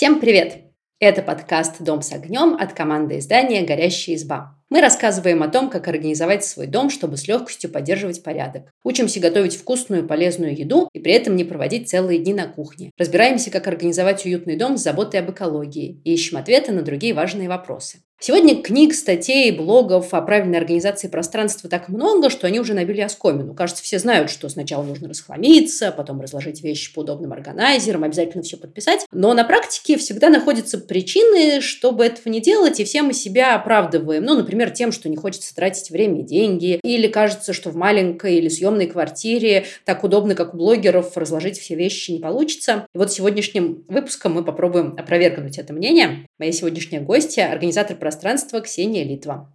Всем привет! Это подкаст «Дом с огнем» от команды издания «Горящая изба». Мы рассказываем о том, как организовать свой дом, чтобы с легкостью поддерживать порядок. Учимся готовить вкусную, полезную еду и при этом не проводить целые дни на кухне. Разбираемся, как организовать уютный дом с заботой об экологии и ищем ответы на другие важные вопросы. Сегодня книг, статей, блогов о правильной организации пространства так много, что они уже набили оскомину. Кажется, все знают, что сначала нужно расхламиться, потом разложить вещи по удобным органайзерам, обязательно все подписать. Но на практике всегда находятся причины, чтобы этого не делать, и все мы себя оправдываем. Ну, например, тем, что не хочется тратить время и деньги, или кажется, что в маленькой или съемной квартире так удобно, как у блогеров, разложить все вещи не получится. И вот сегодняшним выпуском мы попробуем опровергнуть это мнение. Моя сегодняшняя гостья – организатор пространства Ксения Литва.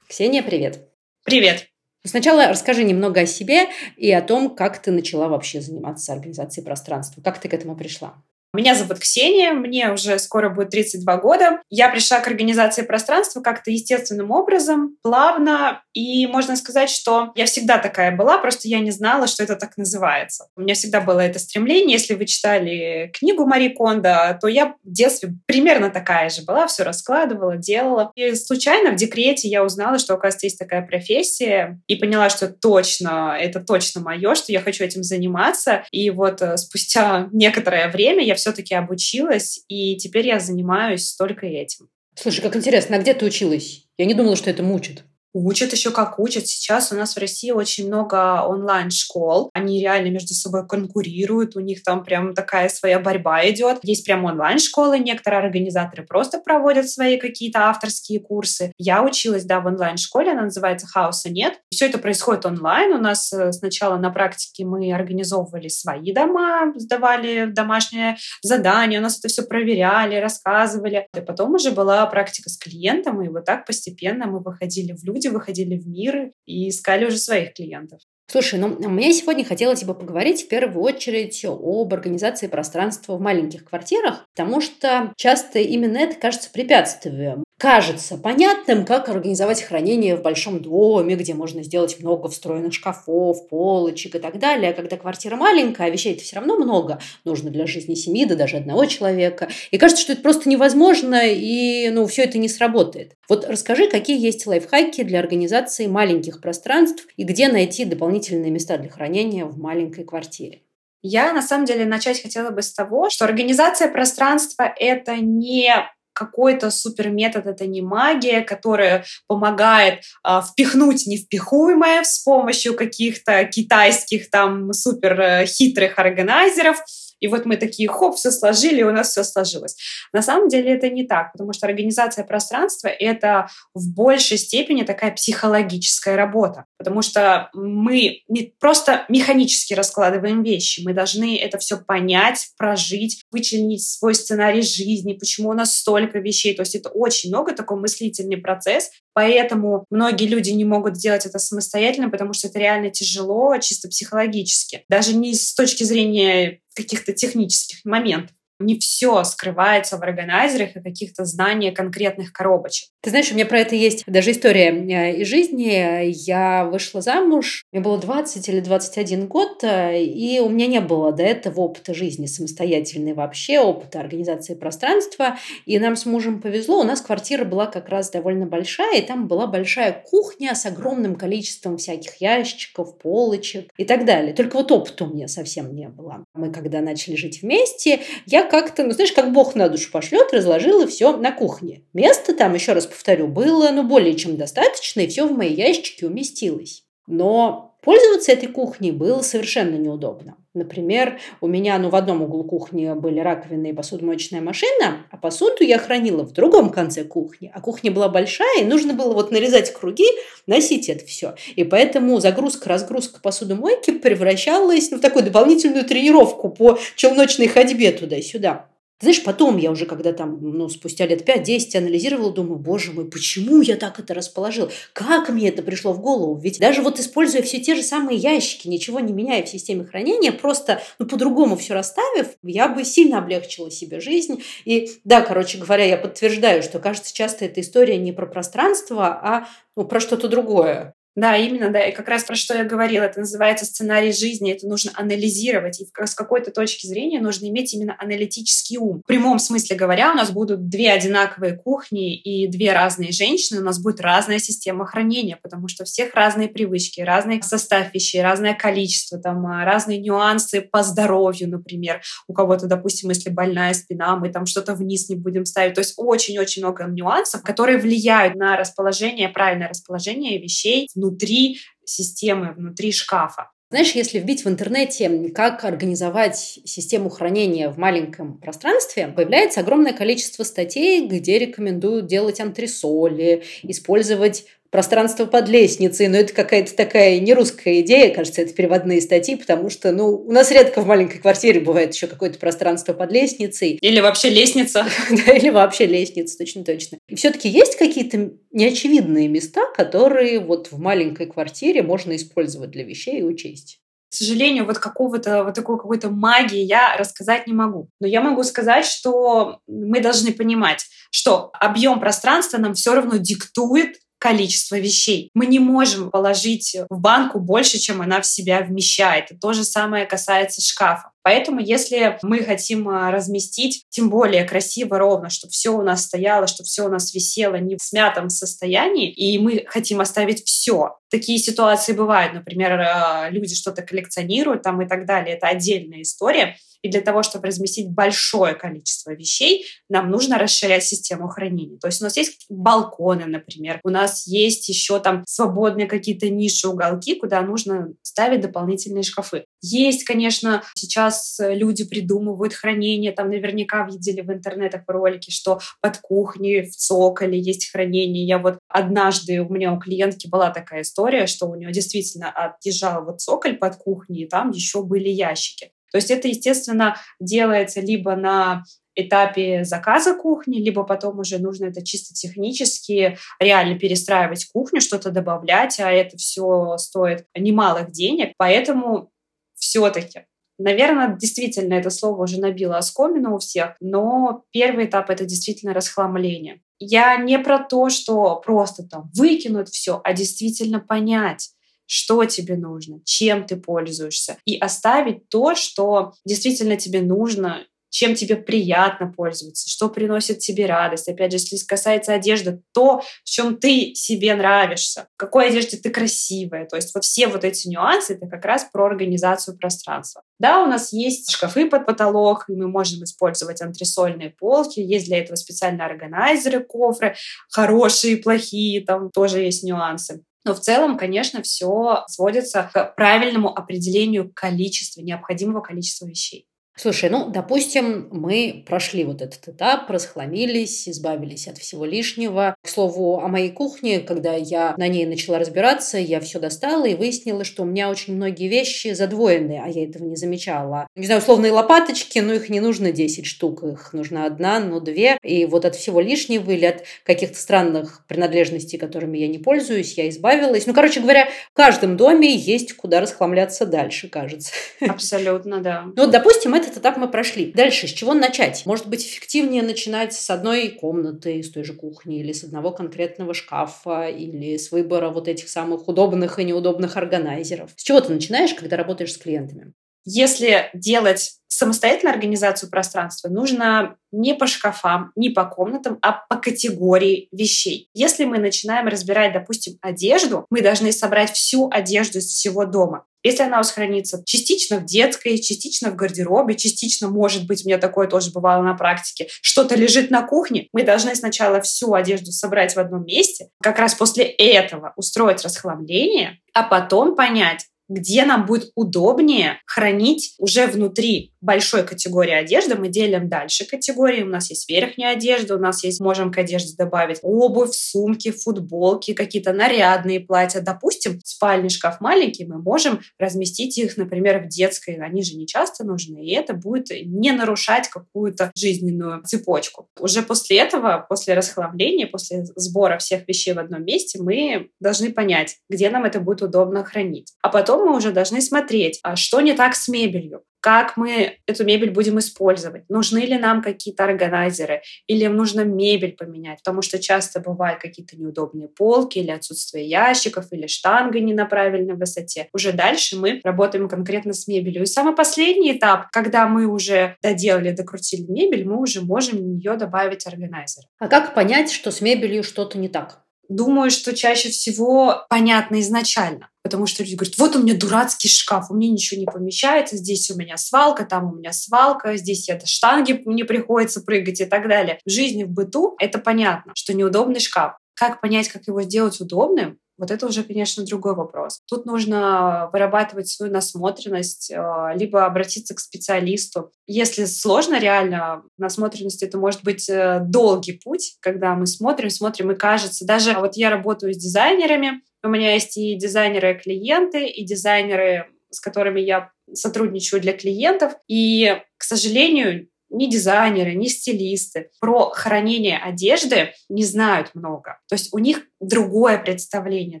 Ксения, привет. Привет. Сначала расскажи немного о себе и о том, как ты начала вообще заниматься организацией пространства. Как ты к этому пришла? Меня зовут Ксения, мне уже скоро будет 32 года. Я пришла к организации пространства как-то естественным образом, плавно, и можно сказать, что я всегда такая была, просто я не знала, что это так называется. У меня всегда было это стремление. Если вы читали книгу Мари Кондо, то я в детстве примерно такая же была, все раскладывала, делала. И случайно в декрете я узнала, что, оказывается, есть такая профессия, и поняла, что точно, это точно мое, что я хочу этим заниматься. И вот э, спустя некоторое время я все все-таки обучилась, и теперь я занимаюсь только этим. Слушай, как интересно, а где ты училась? Я не думала, что это мучит. Учат еще как учат. Сейчас у нас в России очень много онлайн-школ. Они реально между собой конкурируют. У них там прям такая своя борьба идет. Есть прям онлайн-школы. Некоторые организаторы просто проводят свои какие-то авторские курсы. Я училась, да, в онлайн-школе. Она называется «Хаоса нет». Все это происходит онлайн. У нас э, сначала на практике мы организовывали свои дома, сдавали домашнее задание. У нас это все проверяли, рассказывали. И потом уже была практика с клиентом. И вот так постепенно мы выходили в люди, люди выходили в мир и искали уже своих клиентов. Слушай, ну мне сегодня хотелось бы поговорить в первую очередь об организации пространства в маленьких квартирах, потому что часто именно это кажется препятствием кажется понятным, как организовать хранение в большом доме, где можно сделать много встроенных шкафов, полочек и так далее. А когда квартира маленькая, а вещей-то все равно много, нужно для жизни семьи, да даже одного человека. И кажется, что это просто невозможно, и ну, все это не сработает. Вот расскажи, какие есть лайфхаки для организации маленьких пространств и где найти дополнительные места для хранения в маленькой квартире. Я, на самом деле, начать хотела бы с того, что организация пространства — это не какой-то супер метод, это не магия, которая помогает э, впихнуть невпихуемое с помощью каких-то китайских там супер э, хитрых органайзеров, и вот мы такие, хоп, все сложили, и у нас все сложилось. На самом деле это не так, потому что организация пространства — это в большей степени такая психологическая работа, потому что мы не просто механически раскладываем вещи, мы должны это все понять, прожить, вычленить свой сценарий жизни, почему у нас столько вещей. То есть это очень много, такой мыслительный процесс, Поэтому многие люди не могут сделать это самостоятельно, потому что это реально тяжело, чисто психологически. Даже не с точки зрения каких-то технических моментов не все скрывается в органайзерах и каких-то знаниях конкретных коробочек. Ты знаешь, у меня про это есть даже история э, из жизни. Я вышла замуж, мне было 20 или 21 год, э, и у меня не было до этого опыта жизни самостоятельной вообще, опыта организации пространства. И нам с мужем повезло, у нас квартира была как раз довольно большая, и там была большая кухня с огромным количеством всяких ящиков, полочек и так далее. Только вот опыта у меня совсем не было. Мы когда начали жить вместе, я как-то, ну, знаешь, как Бог на душу пошлет, разложила все на кухне. Место там, еще раз повторю, было, ну, более чем достаточно, и все в мои ящики уместилось. Но пользоваться этой кухней было совершенно неудобно. Например, у меня ну, в одном углу кухни были раковины и посудомоечная машина, а посуду я хранила в другом конце кухни. А кухня была большая, и нужно было вот нарезать круги, носить это все. И поэтому загрузка-разгрузка посудомойки превращалась ну, в такую дополнительную тренировку по челночной ходьбе туда-сюда. Знаешь, потом я уже, когда там, ну, спустя лет 5-10 анализировала, думаю, боже мой, почему я так это расположил? Как мне это пришло в голову? Ведь даже вот используя все те же самые ящики, ничего не меняя в системе хранения, просто, ну, по-другому все расставив, я бы сильно облегчила себе жизнь. И да, короче говоря, я подтверждаю, что, кажется, часто эта история не про пространство, а ну, про что-то другое. Да, именно, да. И как раз про что я говорила, это называется сценарий жизни, это нужно анализировать. И с какой-то точки зрения нужно иметь именно аналитический ум. В прямом смысле говоря, у нас будут две одинаковые кухни и две разные женщины, у нас будет разная система хранения, потому что у всех разные привычки, разный состав вещей, разное количество, там, а, разные нюансы по здоровью, например. У кого-то, допустим, если больная спина, мы там что-то вниз не будем ставить. То есть очень-очень много нюансов, которые влияют на расположение, правильное расположение вещей внутри системы, внутри шкафа. Знаешь, если вбить в интернете, как организовать систему хранения в маленьком пространстве, появляется огромное количество статей, где рекомендуют делать антресоли, использовать пространство под лестницей, но это какая-то такая не русская идея, кажется, это переводные статьи, потому что, ну, у нас редко в маленькой квартире бывает еще какое-то пространство под лестницей. Или вообще лестница. Да, или вообще лестница, точно-точно. И все-таки есть какие-то неочевидные места, которые вот в маленькой квартире можно использовать для вещей и учесть? К сожалению, вот какого-то вот такой какой-то магии я рассказать не могу. Но я могу сказать, что мы должны понимать, что объем пространства нам все равно диктует количество вещей. Мы не можем положить в банку больше, чем она в себя вмещает. То же самое касается шкафа. Поэтому, если мы хотим а, разместить, тем более красиво, ровно, чтобы все у нас стояло, чтобы все у нас висело не в смятом состоянии, и мы хотим оставить все. Такие ситуации бывают. Например, а, люди что-то коллекционируют там и так далее. Это отдельная история. И для того, чтобы разместить большое количество вещей, нам нужно расширять систему хранения. То есть у нас есть балконы, например, у нас есть еще там свободные какие-то ниши, уголки, куда нужно ставить дополнительные шкафы. Есть, конечно, сейчас люди придумывают хранение, там наверняка видели в интернетах ролики, что под кухней в цоколе есть хранение. Я вот однажды у меня у клиентки была такая история, что у нее действительно отъезжал вот цоколь под кухней, и там еще были ящики. То есть это, естественно, делается либо на этапе заказа кухни, либо потом уже нужно это чисто технически реально перестраивать кухню, что-то добавлять, а это все стоит немалых денег. Поэтому все-таки Наверное, действительно это слово уже набило оскомину у всех, но первый этап — это действительно расхламление. Я не про то, что просто там выкинуть все, а действительно понять, что тебе нужно, чем ты пользуешься, и оставить то, что действительно тебе нужно, чем тебе приятно пользоваться, что приносит тебе радость. Опять же, если касается одежды, то, в чем ты себе нравишься, в какой одежде ты красивая. То есть вот все вот эти нюансы — это как раз про организацию пространства. Да, у нас есть шкафы под потолок, и мы можем использовать антресольные полки, есть для этого специальные органайзеры, кофры, хорошие плохие, там тоже есть нюансы. Но в целом, конечно, все сводится к правильному определению количества, необходимого количества вещей. Слушай, ну, допустим, мы прошли вот этот этап, расхламились, избавились от всего лишнего. К слову, о моей кухне, когда я на ней начала разбираться, я все достала и выяснила, что у меня очень многие вещи задвоенные, а я этого не замечала. Не знаю, условные лопаточки, но их не нужно 10 штук, их нужна одна, но две. И вот от всего лишнего или от каких-то странных принадлежностей, которыми я не пользуюсь, я избавилась. Ну, короче говоря, в каждом доме есть куда расхламляться дальше, кажется. Абсолютно, да. Ну, вот, допустим, это этот этап мы прошли. Дальше, с чего начать? Может быть, эффективнее начинать с одной комнаты, с той же кухни, или с одного конкретного шкафа, или с выбора вот этих самых удобных и неудобных органайзеров. С чего ты начинаешь, когда работаешь с клиентами? Если делать самостоятельную организацию пространства, нужно не по шкафам, не по комнатам, а по категории вещей. Если мы начинаем разбирать, допустим, одежду, мы должны собрать всю одежду из всего дома. Если она у вас хранится частично в детской, частично в гардеробе, частично, может быть, у меня такое тоже бывало на практике, что-то лежит на кухне, мы должны сначала всю одежду собрать в одном месте, как раз после этого устроить расхламление, а потом понять, где нам будет удобнее хранить уже внутри большой категории одежды. Мы делим дальше категории. У нас есть верхняя одежда, у нас есть, можем к одежде добавить обувь, сумки, футболки, какие-то нарядные платья. Допустим, спальный шкаф маленький, мы можем разместить их, например, в детской. Они же не часто нужны, и это будет не нарушать какую-то жизненную цепочку. Уже после этого, после расхламления, после сбора всех вещей в одном месте, мы должны понять, где нам это будет удобно хранить. А потом мы уже должны смотреть, а что не так с мебелью, как мы эту мебель будем использовать, нужны ли нам какие-то органайзеры, или нужно мебель поменять, потому что часто бывают какие-то неудобные полки или отсутствие ящиков, или штанга не на правильной высоте. Уже дальше мы работаем конкретно с мебелью. И самый последний этап, когда мы уже доделали, докрутили мебель, мы уже можем в нее добавить органайзер. А как понять, что с мебелью что-то не так? Думаю, что чаще всего понятно изначально. Потому что люди говорят, вот у меня дурацкий шкаф, у меня ничего не помещается, здесь у меня свалка, там у меня свалка, здесь это штанги, мне приходится прыгать и так далее. В жизни, в быту это понятно, что неудобный шкаф. Как понять, как его сделать удобным? Вот это уже, конечно, другой вопрос. Тут нужно вырабатывать свою насмотренность, э, либо обратиться к специалисту. Если сложно реально, насмотренность это может быть э, долгий путь, когда мы смотрим, смотрим, и кажется, даже вот я работаю с дизайнерами, у меня есть и дизайнеры-клиенты, и дизайнеры, с которыми я сотрудничаю для клиентов. И, к сожалению, ни дизайнеры, ни стилисты про хранение одежды не знают много. То есть у них другое представление.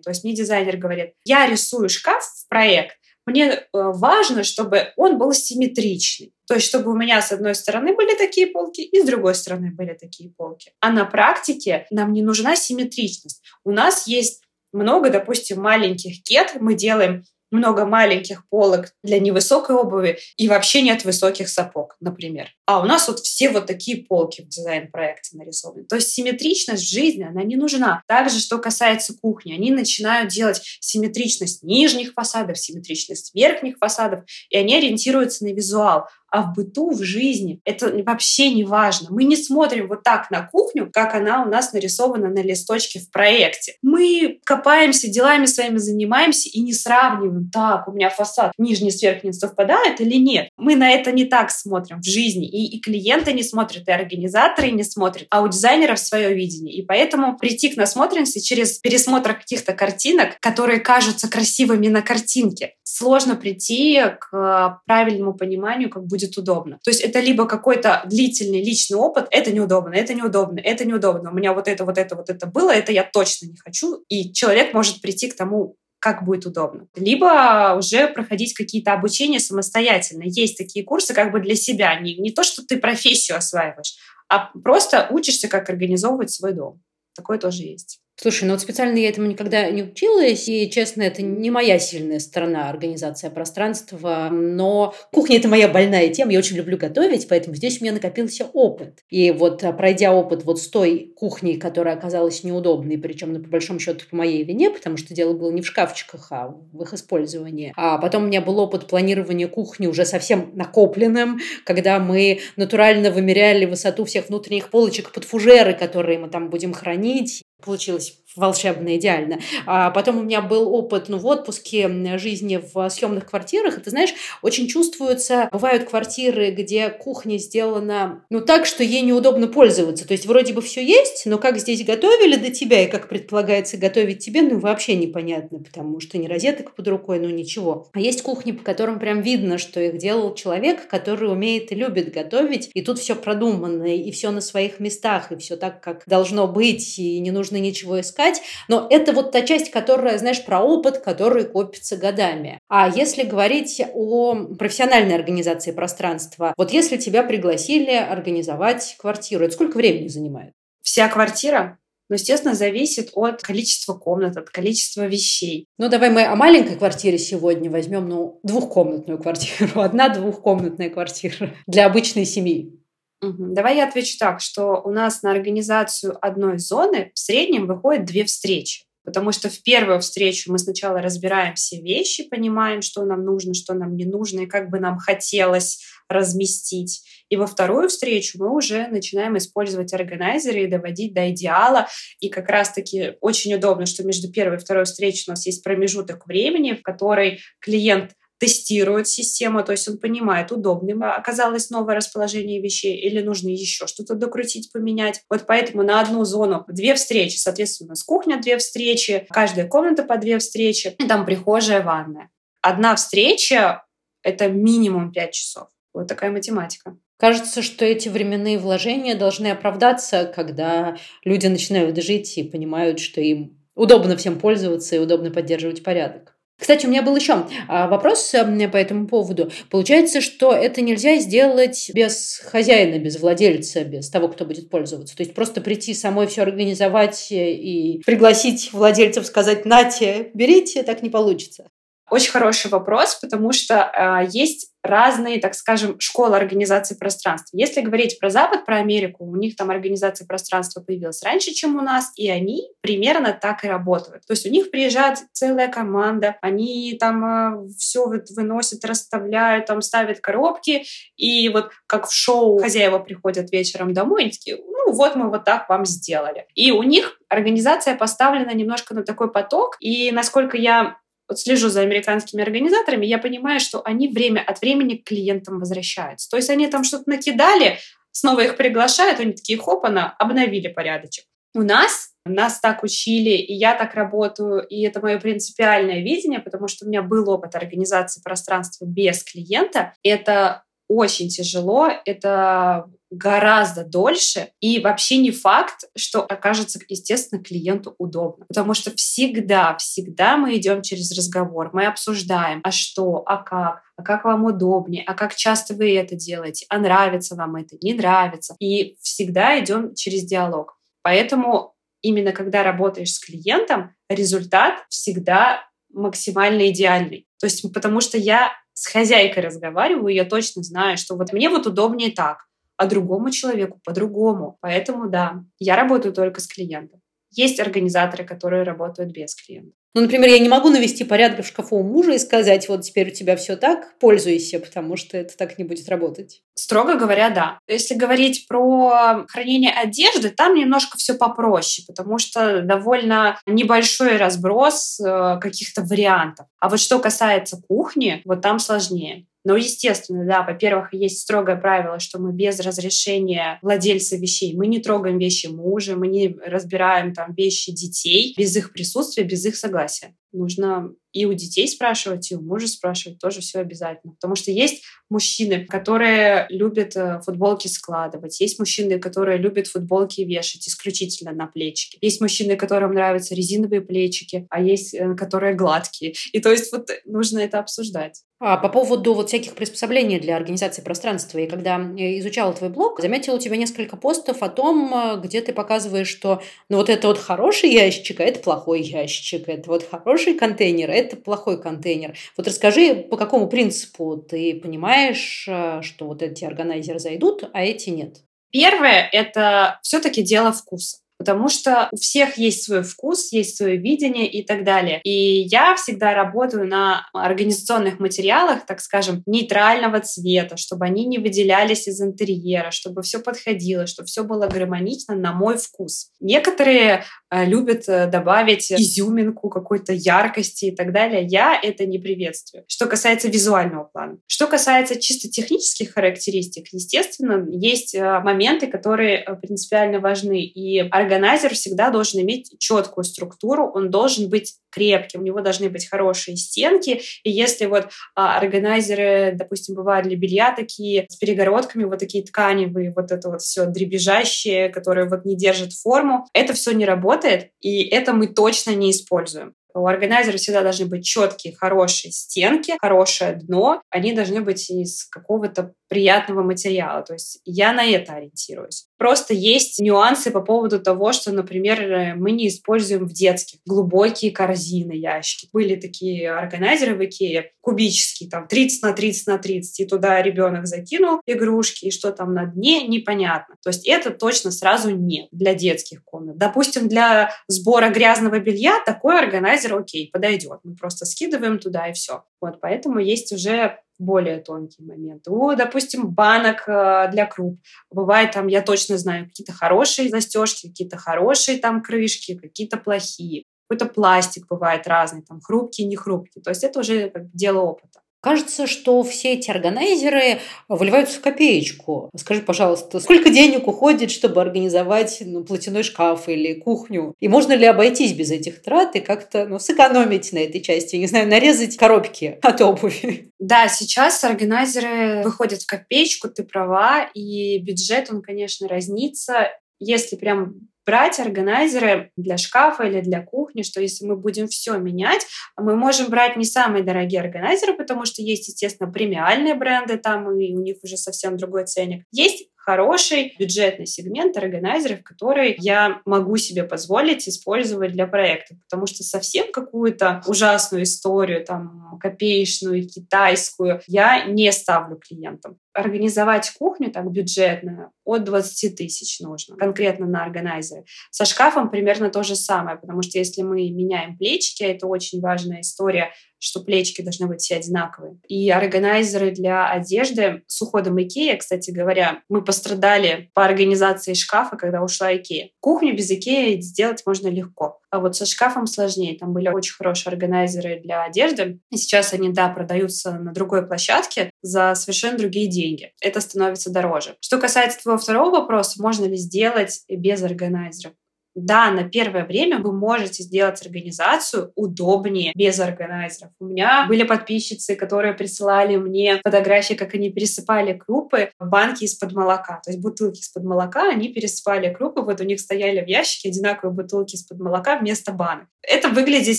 То есть мне дизайнер говорит, я рисую шкаф в проект, мне э, важно, чтобы он был симметричный. То есть, чтобы у меня с одной стороны были такие полки, и с другой стороны были такие полки. А на практике нам не нужна симметричность. У нас есть много, допустим, маленьких кет. Мы делаем много маленьких полок для невысокой обуви и вообще нет высоких сапог, например. А у нас вот все вот такие полки в дизайн-проекте нарисованы. То есть симметричность в жизни, она не нужна. Также, что касается кухни, они начинают делать симметричность нижних фасадов, симметричность верхних фасадов, и они ориентируются на визуал а в быту, в жизни это вообще не важно. Мы не смотрим вот так на кухню, как она у нас нарисована на листочке в проекте. Мы копаемся, делами своими занимаемся и не сравниваем, так, у меня фасад нижний с верхним совпадает или нет. Мы на это не так смотрим в жизни. И, и клиенты не смотрят, и организаторы не смотрят, а у дизайнеров свое видение. И поэтому прийти к насмотренности через пересмотр каких-то картинок, которые кажутся красивыми на картинке, сложно прийти к правильному пониманию, как будет будет удобно. То есть это либо какой-то длительный личный опыт, это неудобно, это неудобно, это неудобно. У меня вот это, вот это, вот это было, это я точно не хочу. И человек может прийти к тому, как будет удобно. Либо уже проходить какие-то обучения самостоятельно. Есть такие курсы как бы для себя. Не, не то, что ты профессию осваиваешь, а просто учишься, как организовывать свой дом. Такое тоже есть. Слушай, ну вот специально я этому никогда не училась, и, честно, это не моя сильная сторона организация пространства, но кухня – это моя больная тема, я очень люблю готовить, поэтому здесь у меня накопился опыт. И вот а, пройдя опыт вот с той кухней, которая оказалась неудобной, причем, ну, по большому счету, по моей вине, потому что дело было не в шкафчиках, а в их использовании. А потом у меня был опыт планирования кухни уже совсем накопленным, когда мы натурально вымеряли высоту всех внутренних полочек под фужеры, которые мы там будем хранить, получилось волшебно, идеально. А потом у меня был опыт ну, в отпуске жизни в съемных квартирах. И ты знаешь, очень чувствуются, бывают квартиры, где кухня сделана ну так, что ей неудобно пользоваться. То есть вроде бы все есть, но как здесь готовили до тебя и как предполагается готовить тебе, ну вообще непонятно, потому что ни розеток под рукой, ну ничего. А есть кухни, по которым прям видно, что их делал человек, который умеет и любит готовить, и тут все продумано, и все на своих местах, и все так, как должно быть, и не нужно ничего искать искать, но это вот та часть, которая, знаешь, про опыт, который копится годами. А если говорить о профессиональной организации пространства, вот если тебя пригласили организовать квартиру, это сколько времени занимает? Вся квартира? Но, естественно, зависит от количества комнат, от количества вещей. Ну, давай мы о маленькой квартире сегодня возьмем, ну, двухкомнатную квартиру. Одна двухкомнатная квартира для обычной семьи. Давай я отвечу так, что у нас на организацию одной зоны в среднем выходит две встречи. Потому что в первую встречу мы сначала разбираем все вещи, понимаем, что нам нужно, что нам не нужно, и как бы нам хотелось разместить. И во вторую встречу мы уже начинаем использовать органайзеры и доводить до идеала. И как раз-таки очень удобно, что между первой и второй встречей у нас есть промежуток времени, в который клиент тестирует систему, то есть он понимает, удобным оказалось новое расположение вещей или нужно еще что-то докрутить, поменять. Вот поэтому на одну зону две встречи, соответственно, с кухня две встречи, каждая комната по две встречи, и там прихожая, ванная. Одна встреча — это минимум пять часов. Вот такая математика. Кажется, что эти временные вложения должны оправдаться, когда люди начинают жить и понимают, что им удобно всем пользоваться и удобно поддерживать порядок. Кстати, у меня был еще а, вопрос э, по этому поводу. Получается, что это нельзя сделать без хозяина, без владельца, без того, кто будет пользоваться. То есть просто прийти самой все организовать и пригласить владельцев сказать «нате, берите», так не получится. Очень хороший вопрос, потому что э, есть разные, так скажем, школы организации пространства. Если говорить про Запад, про Америку, у них там организация пространства появилась раньше, чем у нас, и они примерно так и работают. То есть у них приезжает целая команда, они там э, все вот выносят, расставляют, там ставят коробки, и вот как в шоу хозяева приходят вечером домой, и такие, ну вот мы вот так вам сделали. И у них организация поставлена немножко на такой поток, и насколько я вот слежу за американскими организаторами, я понимаю, что они время от времени к клиентам возвращаются. То есть они там что-то накидали, снова их приглашают, они такие, хоп, она, обновили порядочек. У нас нас так учили, и я так работаю, и это мое принципиальное видение, потому что у меня был опыт организации пространства без клиента. Это очень тяжело, это гораздо дольше, и вообще не факт, что окажется, естественно, клиенту удобно. Потому что всегда, всегда мы идем через разговор, мы обсуждаем, а что, а как, а как вам удобнее, а как часто вы это делаете, а нравится вам это, не нравится. И всегда идем через диалог. Поэтому именно когда работаешь с клиентом, результат всегда максимально идеальный. То есть потому что я с хозяйкой разговариваю, я точно знаю, что вот мне вот удобнее так, а другому человеку по-другому. Поэтому да, я работаю только с клиентом. Есть организаторы, которые работают без клиента. Ну, например, я не могу навести порядок в шкафу у мужа и сказать, вот теперь у тебя все так, пользуйся, потому что это так не будет работать. Строго говоря, да. Если говорить про хранение одежды, там немножко все попроще, потому что довольно небольшой разброс э, каких-то вариантов. А вот что касается кухни, вот там сложнее. Но, естественно, да, во-первых, есть строгое правило, что мы без разрешения владельца вещей, мы не трогаем вещи мужа, мы не разбираем там вещи детей без их присутствия, без их согласия. Нужно и у детей спрашивать, и у мужа спрашивать, тоже все обязательно. Потому что есть мужчины, которые любят э, футболки складывать, есть мужчины, которые любят футболки вешать исключительно на плечики, есть мужчины, которым нравятся резиновые плечики, а есть, э, которые гладкие. И то есть вот нужно это обсуждать. А по поводу вот всяких приспособлений для организации пространства, и когда изучала твой блог, заметила у тебя несколько постов о том, э, где ты показываешь, что ну вот это вот хороший ящик, а это плохой ящик, это вот хороший контейнер, а это плохой контейнер. Вот расскажи, по какому принципу ты понимаешь, э, что вот эти органайзеры зайдут, а эти нет? Первое – это все-таки дело вкуса потому что у всех есть свой вкус, есть свое видение и так далее. И я всегда работаю на организационных материалах, так скажем, нейтрального цвета, чтобы они не выделялись из интерьера, чтобы все подходило, чтобы все было гармонично на мой вкус. Некоторые э, любят э, добавить изюминку какой-то яркости и так далее. Я это не приветствую. Что касается визуального плана. Что касается чисто технических характеристик, естественно, есть э, моменты, которые принципиально важны. И органайзер всегда должен иметь четкую структуру, он должен быть крепким, у него должны быть хорошие стенки. И если вот а, органайзеры, допустим, бывают для белья такие с перегородками, вот такие тканевые, вот это вот все дребезжащее, которое вот не держит форму, это все не работает, и это мы точно не используем. У органайзера всегда должны быть четкие, хорошие стенки, хорошее дно. Они должны быть из какого-то приятного материала. То есть я на это ориентируюсь. Просто есть нюансы по поводу того, что, например, э, мы не используем в детских глубокие корзины, ящики. Были такие органайзеры в Икее, кубические, там 30 на 30 на 30, и туда ребенок закинул игрушки, и что там на дне, непонятно. То есть это точно сразу нет для детских комнат. Допустим, для сбора грязного белья такой органайзер, окей, подойдет. Мы просто скидываем туда и все. Вот, поэтому есть уже более тонкие моменты. У, допустим, банок э, для круп. Бывает там, я точно знаю, какие-то хорошие застежки, какие-то хорошие там крышки, какие-то плохие. Какой-то пластик бывает разный, там хрупкий, не хрупкий. То есть это уже как дело опыта. Кажется, что все эти органайзеры выливаются в копеечку. Скажи, пожалуйста, сколько денег уходит, чтобы организовать ну, платяной шкаф или кухню? И можно ли обойтись без этих трат и как-то ну, сэкономить на этой части? Не знаю, нарезать коробки от обуви. Да, сейчас органайзеры выходят в копеечку, ты права, и бюджет, он, конечно, разнится. Если прям брать органайзеры для шкафа или для кухни, что если мы будем все менять, мы можем брать не самые дорогие органайзеры, потому что есть, естественно, премиальные бренды там, и у них уже совсем другой ценник. Есть хороший бюджетный сегмент органайзеров, который я могу себе позволить использовать для проекта. Потому что совсем какую-то ужасную историю, там, копеечную, китайскую, я не ставлю клиентам организовать кухню так бюджетную от 20 тысяч нужно, конкретно на органайзеры. Со шкафом примерно то же самое, потому что если мы меняем плечики, это очень важная история, что плечики должны быть все одинаковые. И органайзеры для одежды с уходом Икея, кстати говоря, мы пострадали по организации шкафа, когда ушла Икея. Кухню без Икеи сделать можно легко. А вот со шкафом сложнее. Там были очень хорошие органайзеры для одежды. И сейчас они, да, продаются на другой площадке за совершенно другие деньги. Это становится дороже. Что касается твоего второго вопроса, можно ли сделать без органайзеров? Да, на первое время вы можете сделать организацию удобнее без органайзеров. У меня были подписчицы, которые присылали мне фотографии, как они пересыпали крупы в банки из-под молока. То есть бутылки из-под молока, они пересыпали крупы, вот у них стояли в ящике одинаковые бутылки из-под молока вместо банок. Это выглядит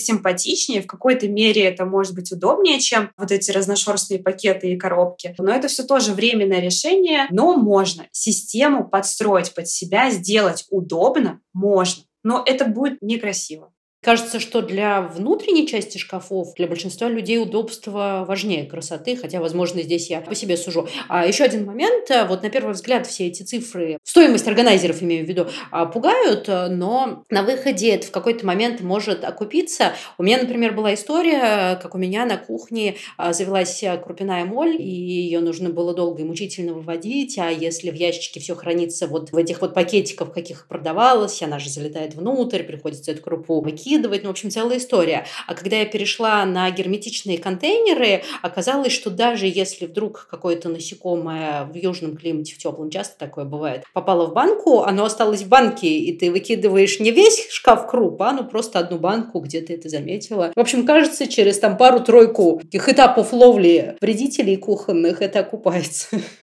симпатичнее, в какой-то мере это может быть удобнее, чем вот эти разношерстные пакеты и коробки. Но это все тоже временное решение, но можно систему подстроить под себя, сделать удобно, можно. Но это будет некрасиво. Кажется, что для внутренней части шкафов для большинства людей удобство важнее красоты, хотя, возможно, здесь я по себе сужу. А еще один момент. Вот на первый взгляд все эти цифры, стоимость органайзеров, имею в виду, а, пугают, но на выходе это в какой-то момент может окупиться. У меня, например, была история, как у меня на кухне а, завелась крупяная моль, и ее нужно было долго и мучительно выводить, а если в ящике все хранится вот в этих вот пакетиках, каких продавалось, она же залетает внутрь, приходится эту крупу выкидывать, выкидывать, ну, в общем, целая история. А когда я перешла на герметичные контейнеры, оказалось, что даже если вдруг какое-то насекомое в южном климате, в теплом, часто такое бывает, попало в банку, оно осталось в банке, и ты выкидываешь не весь шкаф круп, а ну просто одну банку, где ты это заметила. В общем, кажется, через там пару-тройку этапов ловли вредителей кухонных это окупается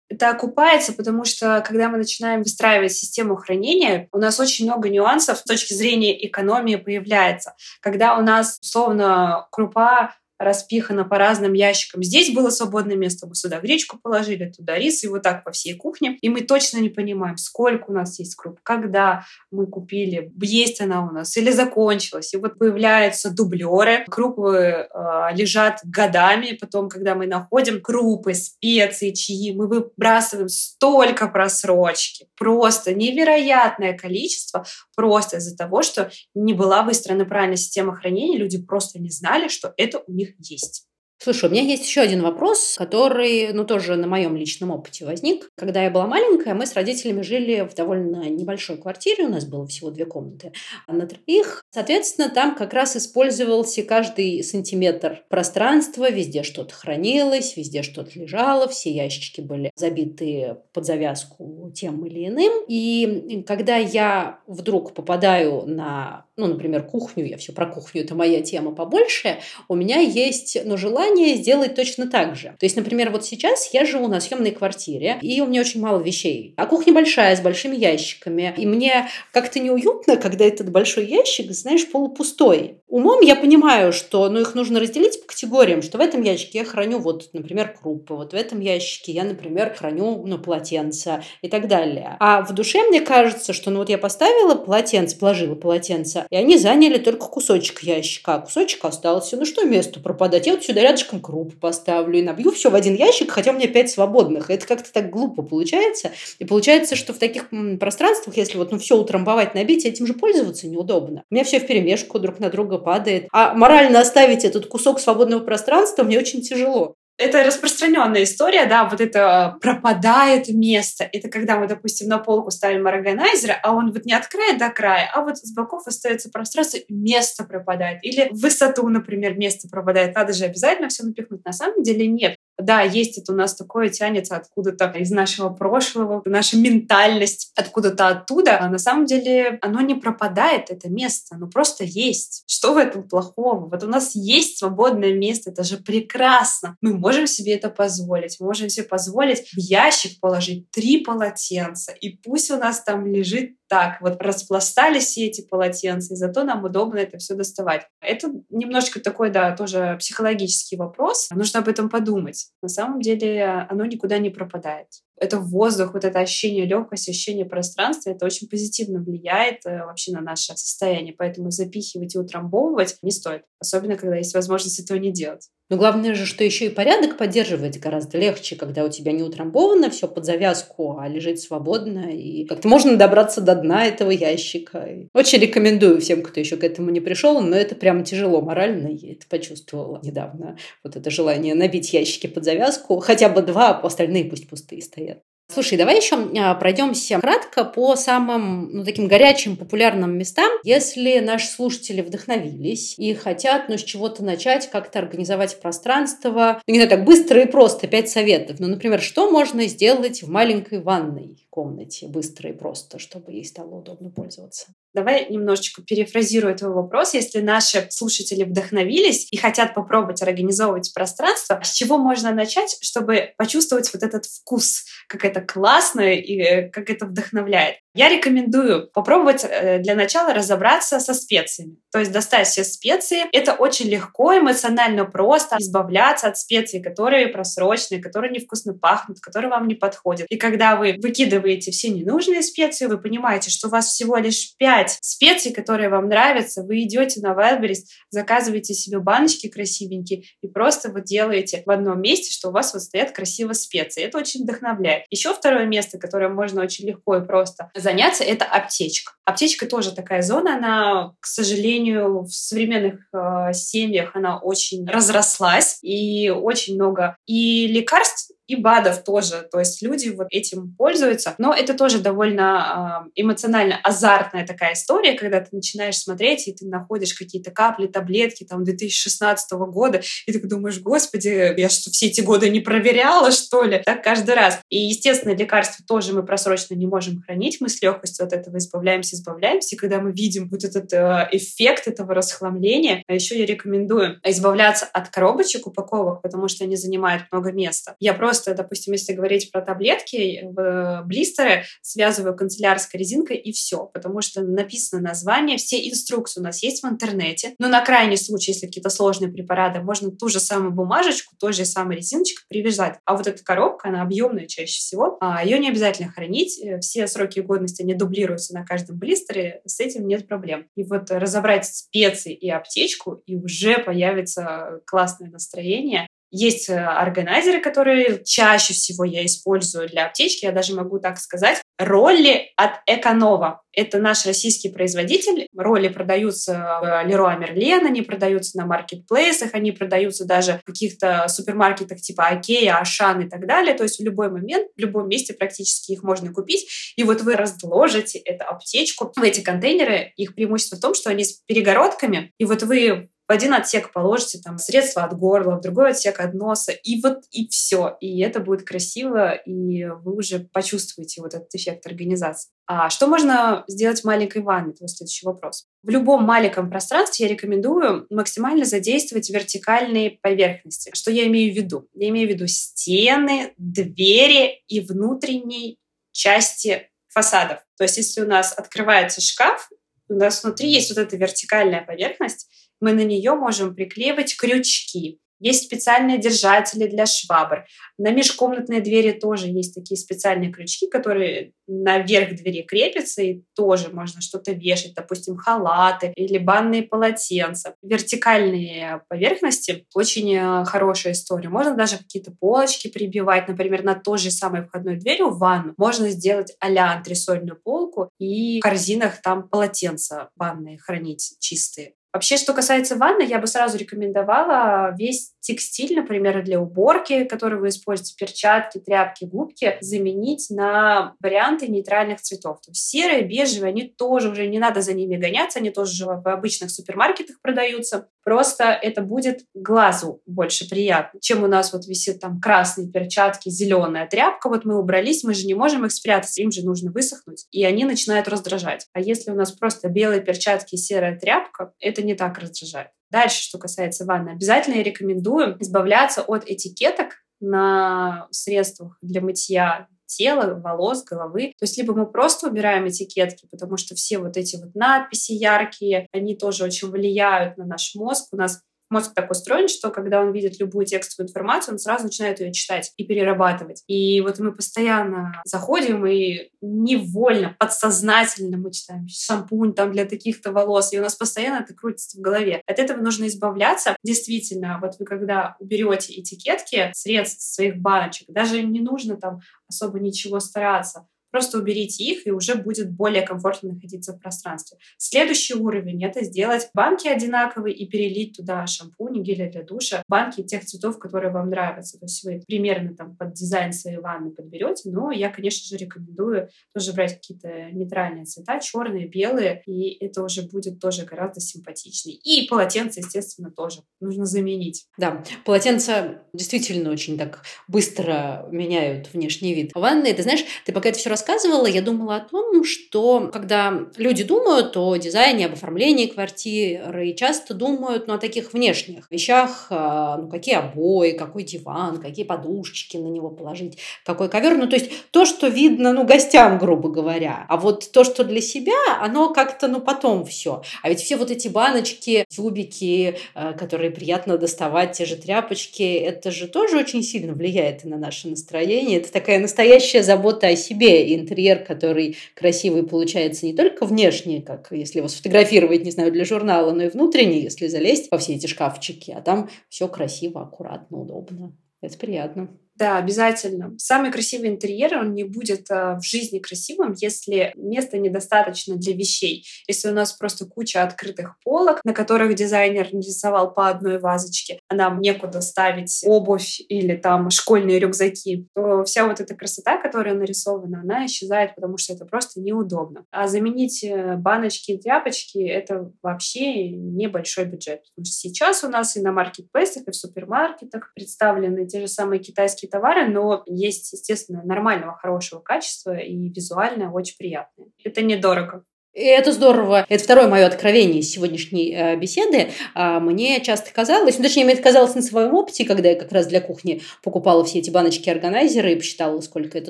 это окупается, потому что когда мы начинаем выстраивать систему хранения, у нас очень много нюансов с точки зрения экономии появляется. Когда у нас, условно, крупа распихано по разным ящикам. Здесь было свободное место, мы сюда гречку положили, туда рис, и вот так по всей кухне. И мы точно не понимаем, сколько у нас есть круп, когда мы купили, есть она у нас или закончилась. И вот появляются дублеры, крупы э, лежат годами, потом, когда мы находим крупы, специи, чаи, мы выбрасываем столько просрочки, просто невероятное количество, просто из-за того, что не была выстроена правильная система хранения, люди просто не знали, что это у них есть. Слушай, у меня есть еще один вопрос, который, ну, тоже на моем личном опыте возник. Когда я была маленькая, мы с родителями жили в довольно небольшой квартире, у нас было всего две комнаты на троих. Соответственно, там как раз использовался каждый сантиметр пространства, везде что-то хранилось, везде что-то лежало, все ящички были забиты под завязку тем или иным. И когда я вдруг попадаю на, ну, например, кухню, я все про кухню, это моя тема побольше, у меня есть, ну, желание желание сделать точно так же. То есть, например, вот сейчас я живу на съемной квартире, и у меня очень мало вещей. А кухня большая, с большими ящиками. И мне как-то неуютно, когда этот большой ящик, знаешь, полупустой. Умом я понимаю, что ну, их нужно разделить по категориям, что в этом ящике я храню, вот, например, крупы, вот в этом ящике я, например, храню ну, полотенца и так далее. А в душе мне кажется, что ну вот я поставила полотенце, положила полотенце, и они заняли только кусочек ящика, а кусочек остался. Ну что место пропадать? Я вот сюда рядышком крупы поставлю и набью все в один ящик, хотя у меня пять свободных. Это как-то так глупо получается. И получается, что в таких пространствах, если вот ну, все утрамбовать, набить, этим же пользоваться неудобно. У меня все в перемешку друг на друга падает. А морально оставить этот кусок свободного пространства мне очень тяжело. Это распространенная история, да, вот это пропадает место. Это когда мы, допустим, на полку ставим органайзер, а он вот не от края до края, а вот с боков остается пространство, место пропадает. Или высоту, например, место пропадает. Надо же обязательно все напихнуть. На самом деле нет. Да, есть это у нас такое, тянется откуда-то из нашего прошлого, наша ментальность откуда-то оттуда. А на самом деле оно не пропадает, это место, оно просто есть. Что в этом плохого? Вот у нас есть свободное место, это же прекрасно. Мы можем себе это позволить. Можем себе позволить в ящик положить три полотенца, и пусть у нас там лежит так вот распластались все эти полотенца, и зато нам удобно это все доставать. Это немножечко такой, да, тоже психологический вопрос. Нужно об этом подумать. На самом деле оно никуда не пропадает это воздух, вот это ощущение легкости, ощущение пространства, это очень позитивно влияет э, вообще на наше состояние. Поэтому запихивать и утрамбовывать не стоит. Особенно, когда есть возможность этого не делать. Но главное же, что еще и порядок поддерживать гораздо легче, когда у тебя не утрамбовано все под завязку, а лежит свободно, и как-то можно добраться до дна этого ящика. Очень рекомендую всем, кто еще к этому не пришел, но это прямо тяжело морально, я это почувствовала недавно. Вот это желание набить ящики под завязку, хотя бы два, а остальные пусть пустые стоят. Слушай, давай еще а, пройдемся кратко по самым ну, таким горячим, популярным местам. Если наши слушатели вдохновились и хотят ну, с чего-то начать, как-то организовать пространство, ну, не знаю, так быстро и просто, пять советов. Ну, например, что можно сделать в маленькой ванной комнате быстро и просто, чтобы ей стало удобно пользоваться? Давай немножечко перефразирую твой вопрос. Если наши слушатели вдохновились и хотят попробовать организовывать пространство, с чего можно начать, чтобы почувствовать вот этот вкус, как это классно и э, как это вдохновляет? Я рекомендую попробовать э, для начала разобраться со специями. То есть достать все специи. Это очень легко, эмоционально просто избавляться от специй, которые просроченные, которые невкусно пахнут, которые вам не подходят. И когда вы выкидываете все ненужные специи, вы понимаете, что у вас всего лишь 5 специй, которые вам нравятся, вы идете на Wildberries, заказываете себе баночки красивенькие и просто вот делаете в одном месте, что у вас вот стоят красиво специи. Это очень вдохновляет. Еще второе место, которое можно очень легко и просто заняться, это аптечка. Аптечка тоже такая зона, она, к сожалению, в современных э, семьях она очень разрослась и очень много и лекарств и БАДов тоже. То есть люди вот этим пользуются. Но это тоже довольно э, эмоционально азартная такая история, когда ты начинаешь смотреть, и ты находишь какие-то капли, таблетки там 2016 года, и ты думаешь, господи, я что, все эти годы не проверяла, что ли? Так каждый раз. И, естественно, лекарства тоже мы просрочно не можем хранить, мы с легкостью от этого избавляемся, избавляемся. И когда мы видим вот этот э, эффект этого расхламления, а еще я рекомендую избавляться от коробочек упаковок, потому что они занимают много места. Я просто просто, допустим, если говорить про таблетки, в блистеры связываю канцелярской резинкой и все, потому что написано название, все инструкции у нас есть в интернете. Но на крайний случай, если какие-то сложные препараты, можно ту же самую бумажечку, той же самой резиночкой привязать. А вот эта коробка, она объемная чаще всего, а ее не обязательно хранить. Э, все сроки годности, они дублируются на каждом блистере, с этим нет проблем. И вот разобрать специи и аптечку, и уже появится классное настроение, есть э, органайзеры, которые чаще всего я использую для аптечки, я даже могу так сказать. Роли от Эконова. Это наш российский производитель. Роли продаются в Leroy Merlin, они продаются на маркетплейсах, они продаются даже в каких-то супермаркетах типа Окея, Ашан и так далее. То есть в любой момент, в любом месте практически их можно купить. И вот вы разложите эту аптечку в эти контейнеры. Их преимущество в том, что они с перегородками, и вот вы в один отсек положите там средства от горла, в другой отсек от носа, и вот и все. И это будет красиво, и вы уже почувствуете вот этот эффект организации. А что можно сделать в маленькой ванной? Это следующий вопрос. В любом маленьком пространстве я рекомендую максимально задействовать вертикальные поверхности. Что я имею в виду? Я имею в виду стены, двери и внутренней части фасадов. То есть если у нас открывается шкаф, у нас внутри есть вот эта вертикальная поверхность, мы на нее можем приклеивать крючки. Есть специальные держатели для швабр. На межкомнатные двери тоже есть такие специальные крючки, которые наверх двери крепятся, и тоже можно что-то вешать, допустим, халаты или банные полотенца. Вертикальные поверхности — очень э, хорошая история. Можно даже какие-то полочки прибивать, например, на той же самой входной дверью в ванну. Можно сделать а-ля антресольную полку и в корзинах там полотенца банные хранить чистые. Вообще, что касается ванны, я бы сразу рекомендовала весь текстиль, например, для уборки, который вы используете, перчатки, тряпки, губки, заменить на варианты нейтральных цветов. То есть серые, бежевые, они тоже уже не надо за ними гоняться, они тоже в обычных супермаркетах продаются. Просто это будет глазу больше приятно, чем у нас вот висит там красные перчатки, зеленая тряпка. Вот мы убрались, мы же не можем их спрятать, им же нужно высохнуть, и они начинают раздражать. А если у нас просто белые перчатки и серая тряпка, это не так раздражает. Дальше, что касается ванны, обязательно я рекомендую избавляться от этикеток на средствах для мытья тела, волос, головы. То есть либо мы просто убираем этикетки, потому что все вот эти вот надписи яркие, они тоже очень влияют на наш мозг. У нас Мозг так устроен, что когда он видит любую текстовую информацию, он сразу начинает ее читать и перерабатывать. И вот мы постоянно заходим и невольно, подсознательно мы читаем шампунь там для таких-то волос, и у нас постоянно это крутится в голове. От этого нужно избавляться. Действительно, вот вы когда уберете этикетки средств своих баночек, даже не нужно там особо ничего стараться. Просто уберите их, и уже будет более комфортно находиться в пространстве. Следующий уровень — это сделать банки одинаковые и перелить туда шампунь, гели для душа, банки тех цветов, которые вам нравятся. То есть вы примерно там под дизайн своей ванны подберете, но я, конечно же, рекомендую тоже брать какие-то нейтральные цвета, черные, белые, и это уже будет тоже гораздо симпатичнее. И полотенце, естественно, тоже нужно заменить. Да, полотенца действительно очень так быстро меняют внешний вид ванны. Ты знаешь, ты пока это все рассказываешь, рассказывала, я думала о том, что когда люди думают о дизайне, об оформлении квартиры, часто думают ну, о таких внешних вещах, а, ну, какие обои, какой диван, какие подушечки на него положить, какой ковер. Ну, то есть то, что видно, ну, гостям, грубо говоря. А вот то, что для себя, оно как-то, ну, потом все. А ведь все вот эти баночки, тюбики, а, которые приятно доставать, те же тряпочки, это же тоже очень сильно влияет на наше настроение. Это такая настоящая забота о себе интерьер, который красивый получается не только внешне, как если его сфотографировать, не знаю, для журнала, но и внутренне, если залезть во все эти шкафчики, а там все красиво, аккуратно, удобно. Это приятно. Да, обязательно. Самый красивый интерьер, он не будет а, в жизни красивым, если места недостаточно для вещей. Если у нас просто куча открытых полок, на которых дизайнер нарисовал по одной вазочке, нам некуда ставить обувь или там школьные рюкзаки, то вся вот эта красота, которая нарисована, она исчезает, потому что это просто неудобно. А заменить э, баночки и тряпочки — это вообще небольшой бюджет. Потому что сейчас у нас и на маркетплейсах, и в супермаркетах представлены те же самые китайские товары, но есть, естественно, нормального, хорошего качества и визуально очень приятные. Это недорого. Это здорово. Это второе мое откровение из сегодняшней э, беседы. А, мне часто казалось, ну, точнее, мне это казалось на своем опыте, когда я как раз для кухни покупала все эти баночки-органайзеры и посчитала, сколько это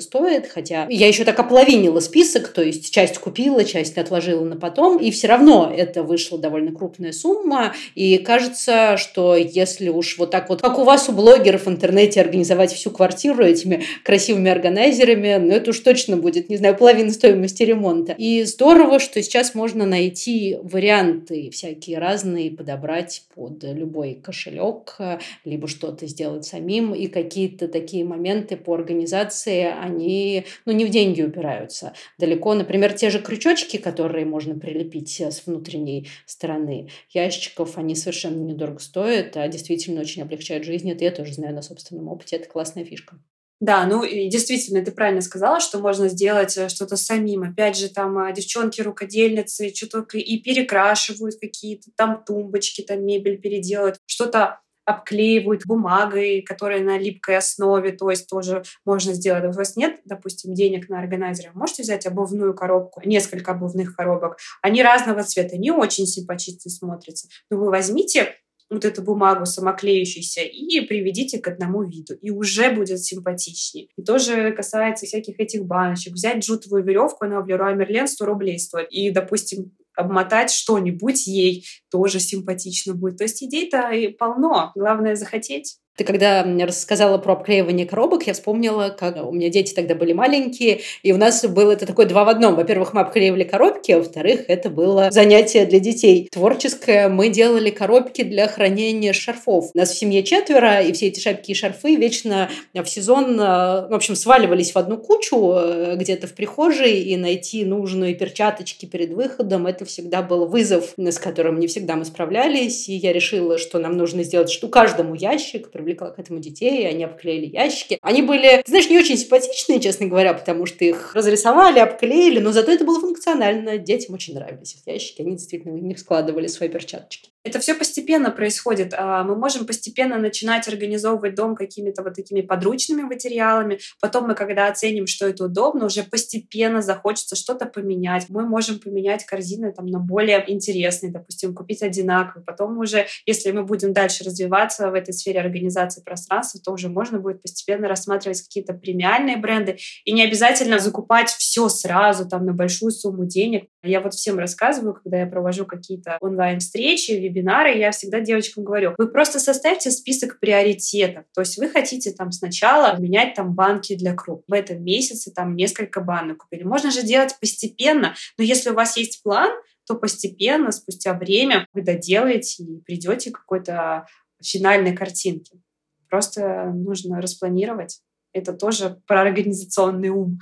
стоит. Хотя я еще так ополовинила список, то есть часть купила, часть отложила на потом, и все равно это вышла довольно крупная сумма. И кажется, что если уж вот так вот, как у вас у блогеров в интернете организовать всю квартиру этими красивыми органайзерами, ну это уж точно будет, не знаю, половина стоимости ремонта. И здорово, что что сейчас можно найти варианты всякие разные, подобрать под любой кошелек, либо что-то сделать самим. И какие-то такие моменты по организации, они ну, не в деньги упираются далеко. Например, те же крючочки, которые можно прилепить с внутренней стороны ящиков, они совершенно недорого стоят, а действительно очень облегчают жизнь. Это я тоже знаю на собственном опыте. Это классная фишка. Да, ну и действительно, ты правильно сказала, что можно сделать э, что-то самим. Опять же, там э, девчонки-рукодельницы что-то и перекрашивают какие-то там тумбочки, там мебель переделают, что-то обклеивают бумагой, которая на липкой основе, то есть тоже можно сделать. У вас нет, допустим, денег на органайзер, можете взять обувную коробку, несколько обувных коробок. Они разного цвета, не очень симпатично смотрятся. Но вы возьмите вот эту бумагу самоклеющуюся и приведите к одному виду. И уже будет симпатичнее. И тоже касается всяких этих баночек. Взять джутовую веревку, она в Леруа Мерлен 100 рублей стоит. И, допустим, обмотать что-нибудь ей тоже симпатично будет. То есть идей-то и полно. Главное захотеть. Ты когда рассказала про обклеивание коробок, я вспомнила, как у меня дети тогда были маленькие, и у нас было это такое два в одном. Во-первых, мы обклеивали коробки, а во-вторых, это было занятие для детей. Творческое. Мы делали коробки для хранения шарфов. У нас в семье четверо, и все эти шапки и шарфы вечно в сезон, э, в общем, сваливались в одну кучу э, где-то в прихожей, и найти нужные перчаточки перед выходом, это всегда был вызов, с которым не всегда мы справлялись, и я решила, что нам нужно сделать, что каждому ящик, привлекла к этому детей, они обклеили ящики. Они были, знаешь, не очень симпатичные, честно говоря, потому что их разрисовали, обклеили, но зато это было функционально. Детям очень нравились эти ящики, они действительно в них складывали свои перчаточки. Это все постепенно происходит. А, мы можем постепенно начинать организовывать дом какими-то вот такими подручными материалами. Потом мы, когда оценим, что это удобно, уже постепенно захочется что-то поменять. Мы можем поменять корзины там, на более интересные, допустим, купить одинаковые. Потом уже, если мы будем дальше развиваться в этой сфере организации пространства, то уже можно будет постепенно рассматривать какие-то премиальные бренды и не обязательно закупать все сразу там на большую сумму денег. Я вот всем рассказываю, когда я провожу какие-то онлайн-встречи, вебинары, я всегда девочкам говорю, вы просто составьте список приоритетов. То есть вы хотите там сначала менять там банки для круп. В этом месяце там несколько банок купили. Можно же делать постепенно, но если у вас есть план, то постепенно, спустя время, вы доделаете и придете к какой-то финальной картинке. Просто нужно распланировать. Это тоже про организационный ум.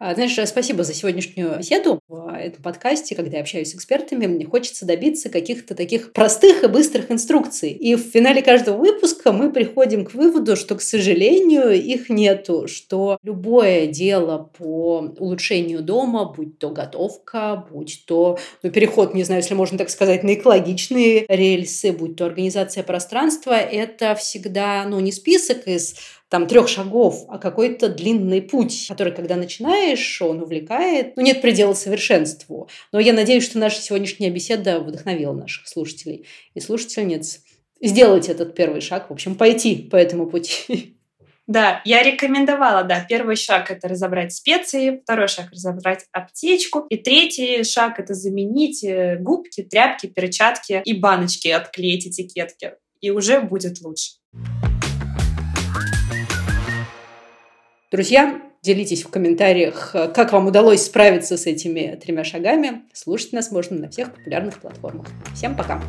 А, знаешь, спасибо за сегодняшнюю беседу. В этом подкасте, когда я общаюсь с экспертами, мне хочется добиться каких-то таких простых и быстрых инструкций. И в финале каждого выпуска мы приходим к выводу, что, к сожалению, их нету, что любое дело по улучшению дома, будь то готовка, будь то ну, переход, не знаю, если можно так сказать, на экологичные рельсы, будь то организация пространства, это всегда ну, не список из там трех шагов, а какой-то длинный путь, который, когда начинаешь, он увлекает. Ну, нет предела совершенству. Но я надеюсь, что наша сегодняшняя беседа вдохновила наших слушателей и слушательниц сделать этот первый шаг, в общем, пойти по этому пути. Да, я рекомендовала, да, первый шаг это разобрать специи, второй шаг разобрать аптечку, и третий шаг это заменить э, губки, тряпки, перчатки и баночки, отклеить этикетки, и уже будет лучше. Друзья, делитесь в комментариях, как вам удалось справиться с этими тремя шагами. Слушать нас можно на всех популярных платформах. Всем пока!